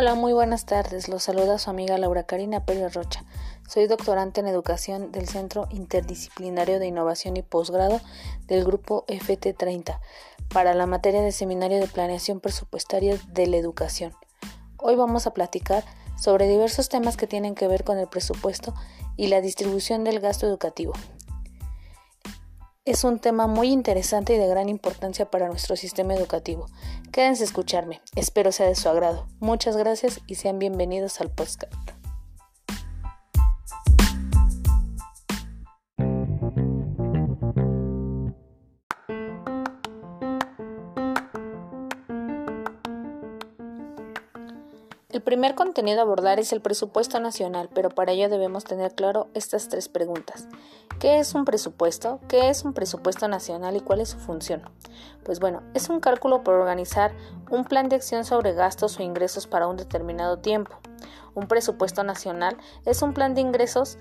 Hola, muy buenas tardes. Los saluda su amiga Laura Karina Pérez Rocha. Soy doctorante en educación del Centro Interdisciplinario de Innovación y Posgrado del Grupo FT30 para la materia de Seminario de Planeación Presupuestaria de la Educación. Hoy vamos a platicar sobre diversos temas que tienen que ver con el presupuesto y la distribución del gasto educativo. Es un tema muy interesante y de gran importancia para nuestro sistema educativo. Quédense a escucharme, espero sea de su agrado. Muchas gracias y sean bienvenidos al podcast. El primer contenido a abordar es el presupuesto nacional, pero para ello debemos tener claro estas tres preguntas. ¿Qué es un presupuesto? ¿Qué es un presupuesto nacional y cuál es su función? Pues bueno, es un cálculo por organizar un plan de acción sobre gastos o ingresos para un determinado tiempo. Un presupuesto nacional es un plan de ingresos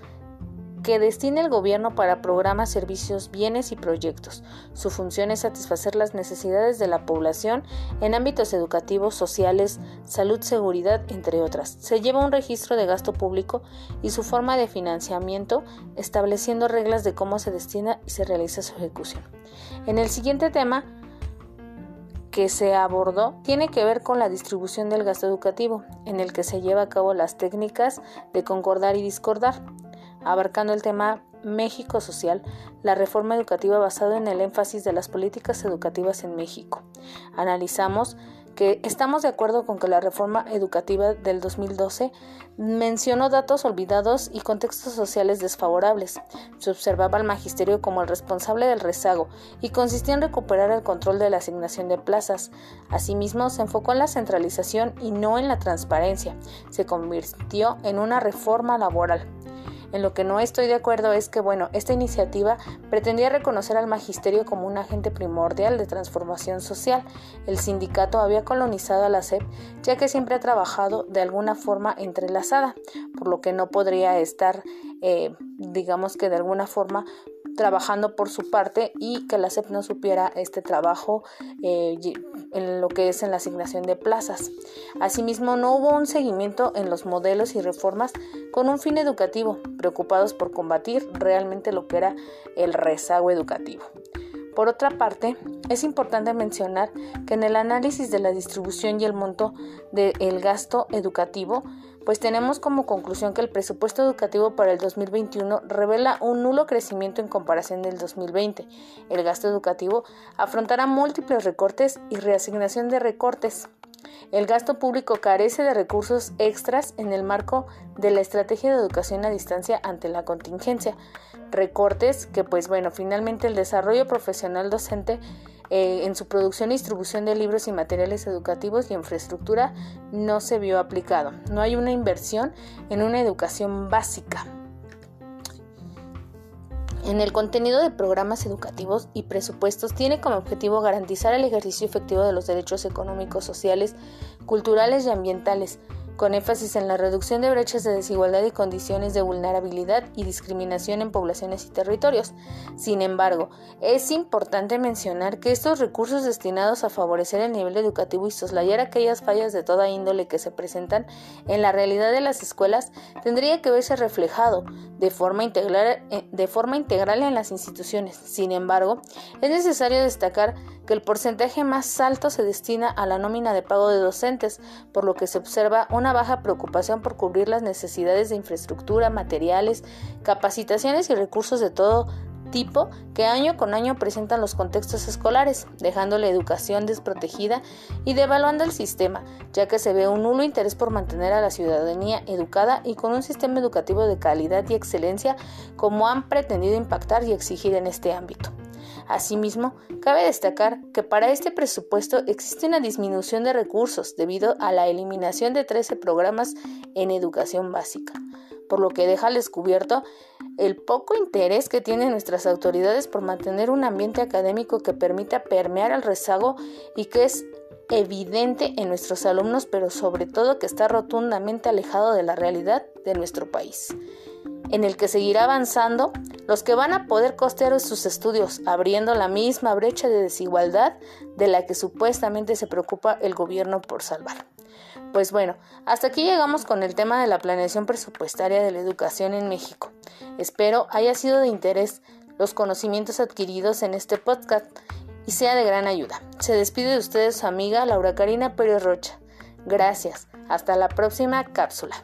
que destina el gobierno para programas, servicios, bienes y proyectos. Su función es satisfacer las necesidades de la población en ámbitos educativos, sociales, salud, seguridad, entre otras. Se lleva un registro de gasto público y su forma de financiamiento, estableciendo reglas de cómo se destina y se realiza su ejecución. En el siguiente tema, que se abordó tiene que ver con la distribución del gasto educativo, en el que se lleva a cabo las técnicas de concordar y discordar abarcando el tema México Social, la reforma educativa basada en el énfasis de las políticas educativas en México. Analizamos que estamos de acuerdo con que la reforma educativa del 2012 mencionó datos olvidados y contextos sociales desfavorables. Se observaba al magisterio como el responsable del rezago y consistía en recuperar el control de la asignación de plazas. Asimismo, se enfocó en la centralización y no en la transparencia. Se convirtió en una reforma laboral. En lo que no estoy de acuerdo es que, bueno, esta iniciativa pretendía reconocer al magisterio como un agente primordial de transformación social. El sindicato había colonizado a la SEP ya que siempre ha trabajado de alguna forma entrelazada, por lo que no podría estar, eh, digamos que de alguna forma trabajando por su parte y que la SEP no supiera este trabajo eh, en lo que es en la asignación de plazas. Asimismo, no hubo un seguimiento en los modelos y reformas con un fin educativo, preocupados por combatir realmente lo que era el rezago educativo. Por otra parte, es importante mencionar que en el análisis de la distribución y el monto del gasto educativo, pues tenemos como conclusión que el presupuesto educativo para el 2021 revela un nulo crecimiento en comparación del 2020. El gasto educativo afrontará múltiples recortes y reasignación de recortes. El gasto público carece de recursos extras en el marco de la estrategia de educación a distancia ante la contingencia. Recortes que, pues bueno, finalmente el desarrollo profesional docente eh, en su producción y distribución de libros y materiales educativos y infraestructura no se vio aplicado. No hay una inversión en una educación básica. En el contenido de programas educativos y presupuestos tiene como objetivo garantizar el ejercicio efectivo de los derechos económicos, sociales, culturales y ambientales, con énfasis en la reducción de brechas de desigualdad y condiciones de vulnerabilidad y discriminación en poblaciones y territorios. Sin embargo, es importante mencionar que estos recursos destinados a favorecer el nivel educativo y soslayar aquellas fallas de toda índole que se presentan en la realidad de las escuelas tendría que verse reflejado de forma integral, eh, de forma integral en las instituciones. Sin embargo, es necesario destacar que el porcentaje más alto se destina a la nómina de pago de docentes, por lo que se observa una baja preocupación por cubrir las necesidades de infraestructura, materiales, capacitaciones y recursos de todo tipo que año con año presentan los contextos escolares, dejando la educación desprotegida y devaluando el sistema, ya que se ve un nulo interés por mantener a la ciudadanía educada y con un sistema educativo de calidad y excelencia como han pretendido impactar y exigir en este ámbito. Asimismo, cabe destacar que para este presupuesto existe una disminución de recursos debido a la eliminación de 13 programas en educación básica, por lo que deja al descubierto el poco interés que tienen nuestras autoridades por mantener un ambiente académico que permita permear el rezago y que es evidente en nuestros alumnos, pero sobre todo que está rotundamente alejado de la realidad de nuestro país en el que seguirá avanzando los que van a poder costear sus estudios, abriendo la misma brecha de desigualdad de la que supuestamente se preocupa el gobierno por salvar. Pues bueno, hasta aquí llegamos con el tema de la planeación presupuestaria de la educación en México. Espero haya sido de interés los conocimientos adquiridos en este podcast y sea de gran ayuda. Se despide de ustedes su amiga Laura Karina Pérez Rocha. Gracias. Hasta la próxima cápsula.